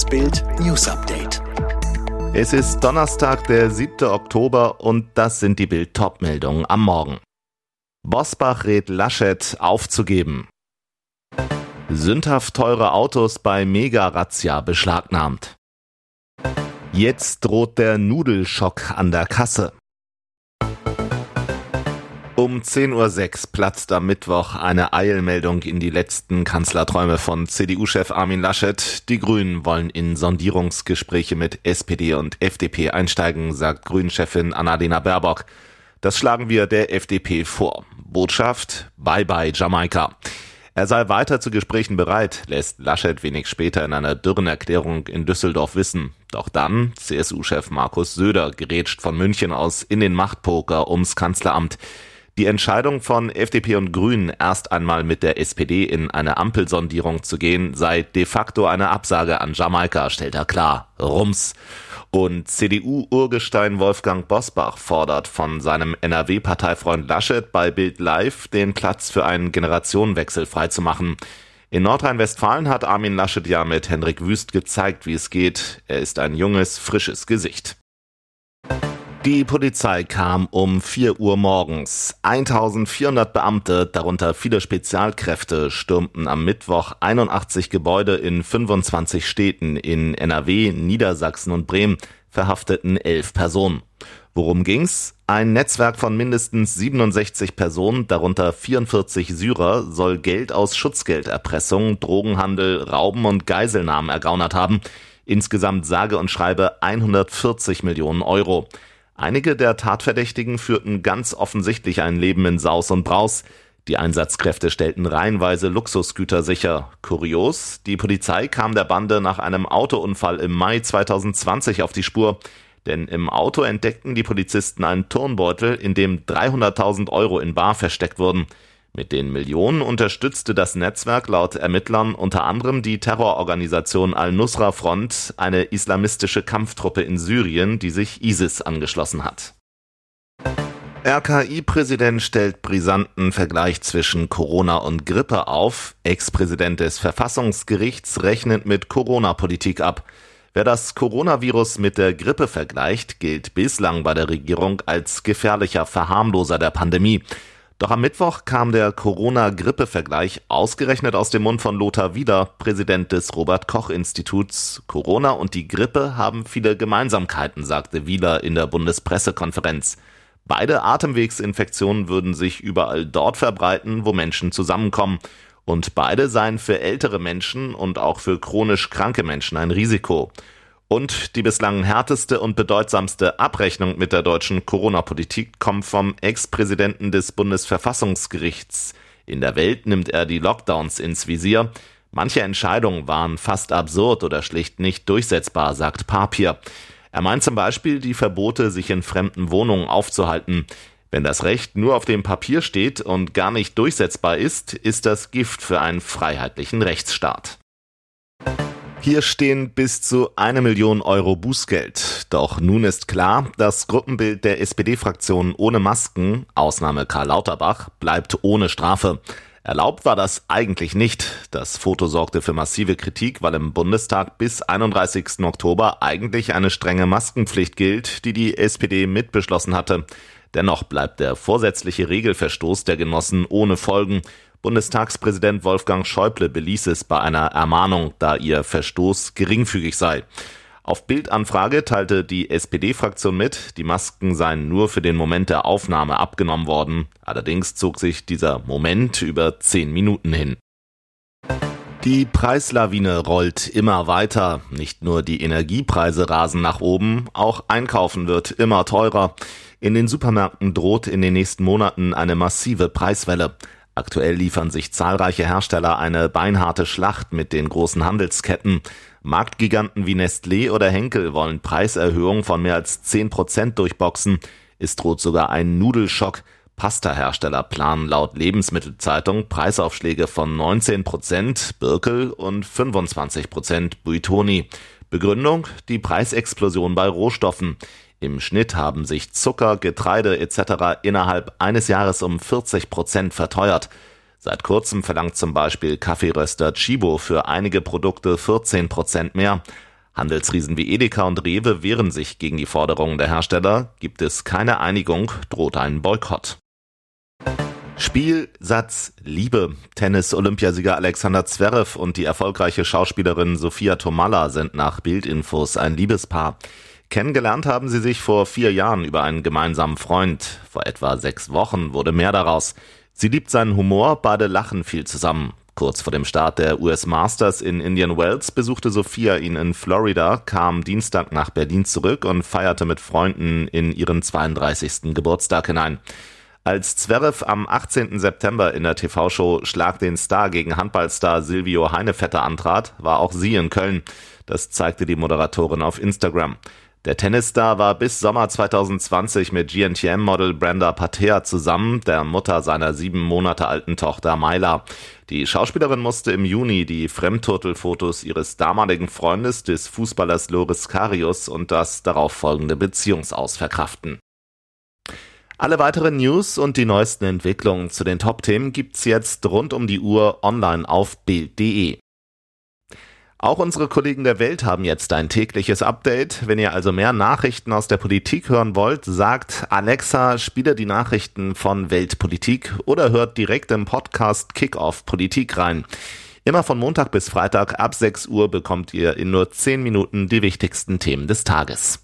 Das Bild News Update. Es ist Donnerstag, der 7. Oktober und das sind die Bild Topmeldungen am Morgen. Bosbach rät Laschet aufzugeben. Sündhaft teure Autos bei Mega-Razzia beschlagnahmt. Jetzt droht der Nudelschock an der Kasse. Um 10.06 Uhr platzt am Mittwoch eine Eilmeldung in die letzten Kanzlerträume von CDU-Chef Armin Laschet. Die Grünen wollen in Sondierungsgespräche mit SPD und FDP einsteigen, sagt Grünchefin Annalena Baerbock. Das schlagen wir der FDP vor. Botschaft, bye bye Jamaika. Er sei weiter zu Gesprächen bereit, lässt Laschet wenig später in einer dürren Erklärung in Düsseldorf wissen. Doch dann, CSU-Chef Markus Söder gerätscht von München aus in den Machtpoker ums Kanzleramt. Die Entscheidung von FDP und Grünen, erst einmal mit der SPD in eine Ampelsondierung zu gehen, sei de facto eine Absage an Jamaika, stellt er klar. Rums. Und CDU-Urgestein Wolfgang Bosbach fordert von seinem NRW-Parteifreund Laschet bei Bild Live den Platz für einen Generationenwechsel freizumachen. In Nordrhein-Westfalen hat Armin Laschet ja mit Hendrik Wüst gezeigt, wie es geht. Er ist ein junges, frisches Gesicht. Die Polizei kam um 4 Uhr morgens. 1400 Beamte, darunter viele Spezialkräfte, stürmten am Mittwoch 81 Gebäude in 25 Städten in NRW, Niedersachsen und Bremen, verhafteten elf Personen. Worum ging's? Ein Netzwerk von mindestens 67 Personen, darunter 44 Syrer, soll Geld aus Schutzgelderpressung, Drogenhandel, Rauben und Geiselnahmen ergaunert haben. Insgesamt sage und schreibe 140 Millionen Euro. Einige der Tatverdächtigen führten ganz offensichtlich ein Leben in Saus und Braus. Die Einsatzkräfte stellten reihenweise Luxusgüter sicher. Kurios, die Polizei kam der Bande nach einem Autounfall im Mai 2020 auf die Spur. Denn im Auto entdeckten die Polizisten einen Turnbeutel, in dem 300.000 Euro in Bar versteckt wurden. Mit den Millionen unterstützte das Netzwerk laut Ermittlern unter anderem die Terrororganisation Al-Nusra Front, eine islamistische Kampftruppe in Syrien, die sich ISIS angeschlossen hat. RKI-Präsident stellt brisanten Vergleich zwischen Corona und Grippe auf. Ex-Präsident des Verfassungsgerichts rechnet mit Corona-Politik ab. Wer das Coronavirus mit der Grippe vergleicht, gilt bislang bei der Regierung als gefährlicher Verharmloser der Pandemie. Doch am Mittwoch kam der Corona-Grippe-Vergleich ausgerechnet aus dem Mund von Lothar Wieder, Präsident des Robert-Koch-Instituts. Corona und die Grippe haben viele Gemeinsamkeiten, sagte Wieler in der Bundespressekonferenz. Beide Atemwegsinfektionen würden sich überall dort verbreiten, wo Menschen zusammenkommen. Und beide seien für ältere Menschen und auch für chronisch kranke Menschen ein Risiko. Und die bislang härteste und bedeutsamste Abrechnung mit der deutschen Corona-Politik kommt vom Ex-Präsidenten des Bundesverfassungsgerichts. In der Welt nimmt er die Lockdowns ins Visier. Manche Entscheidungen waren fast absurd oder schlicht nicht durchsetzbar, sagt Papier. Er meint zum Beispiel die Verbote, sich in fremden Wohnungen aufzuhalten. Wenn das Recht nur auf dem Papier steht und gar nicht durchsetzbar ist, ist das Gift für einen freiheitlichen Rechtsstaat. Hier stehen bis zu eine Million Euro Bußgeld. Doch nun ist klar, das Gruppenbild der SPD-Fraktion ohne Masken, Ausnahme Karl Lauterbach, bleibt ohne Strafe. Erlaubt war das eigentlich nicht. Das Foto sorgte für massive Kritik, weil im Bundestag bis 31. Oktober eigentlich eine strenge Maskenpflicht gilt, die die SPD mitbeschlossen hatte. Dennoch bleibt der vorsätzliche Regelverstoß der Genossen ohne Folgen. Bundestagspräsident Wolfgang Schäuble beließ es bei einer Ermahnung, da ihr Verstoß geringfügig sei. Auf Bildanfrage teilte die SPD-Fraktion mit, die Masken seien nur für den Moment der Aufnahme abgenommen worden. Allerdings zog sich dieser Moment über zehn Minuten hin. Die Preislawine rollt immer weiter. Nicht nur die Energiepreise rasen nach oben, auch Einkaufen wird immer teurer. In den Supermärkten droht in den nächsten Monaten eine massive Preiswelle. Aktuell liefern sich zahlreiche Hersteller eine beinharte Schlacht mit den großen Handelsketten. Marktgiganten wie Nestlé oder Henkel wollen Preiserhöhungen von mehr als 10 Prozent durchboxen. Es droht sogar ein Nudelschock. Pasta-Hersteller planen laut Lebensmittelzeitung Preisaufschläge von 19 Prozent Birkel und 25 Prozent Buitoni. Begründung die Preisexplosion bei Rohstoffen. Im Schnitt haben sich Zucker, Getreide etc. innerhalb eines Jahres um 40 Prozent verteuert. Seit kurzem verlangt zum Beispiel Kaffeeröster Chibo für einige Produkte 14 Prozent mehr. Handelsriesen wie Edeka und Rewe wehren sich gegen die Forderungen der Hersteller. Gibt es keine Einigung, droht ein Boykott. Spiel, Satz, Liebe. Tennis-Olympiasieger Alexander Zverev und die erfolgreiche Schauspielerin Sophia Tomalla sind nach Bildinfos ein Liebespaar. Kennengelernt haben sie sich vor vier Jahren über einen gemeinsamen Freund. Vor etwa sechs Wochen wurde mehr daraus. Sie liebt seinen Humor, beide lachen viel zusammen. Kurz vor dem Start der US Masters in Indian Wells besuchte Sophia ihn in Florida, kam Dienstag nach Berlin zurück und feierte mit Freunden in ihren 32. Geburtstag hinein. Als Zverev am 18. September in der TV-Show Schlag den Star gegen Handballstar Silvio Heinevetter antrat, war auch sie in Köln. Das zeigte die Moderatorin auf Instagram. Der Tennisstar war bis Sommer 2020 mit GNTM-Model Brenda Patea zusammen, der Mutter seiner sieben Monate alten Tochter Myla. Die Schauspielerin musste im Juni die Fremdturtelfotos ihres damaligen Freundes, des Fußballers Loris Karius, und das darauffolgende Beziehungsaus verkraften. Alle weiteren News und die neuesten Entwicklungen zu den Top-Themen gibt's jetzt rund um die Uhr online auf Bild.de. Auch unsere Kollegen der Welt haben jetzt ein tägliches Update. Wenn ihr also mehr Nachrichten aus der Politik hören wollt, sagt Alexa, spiele die Nachrichten von Weltpolitik oder hört direkt im Podcast Kickoff Politik rein. Immer von Montag bis Freitag ab 6 Uhr bekommt ihr in nur 10 Minuten die wichtigsten Themen des Tages.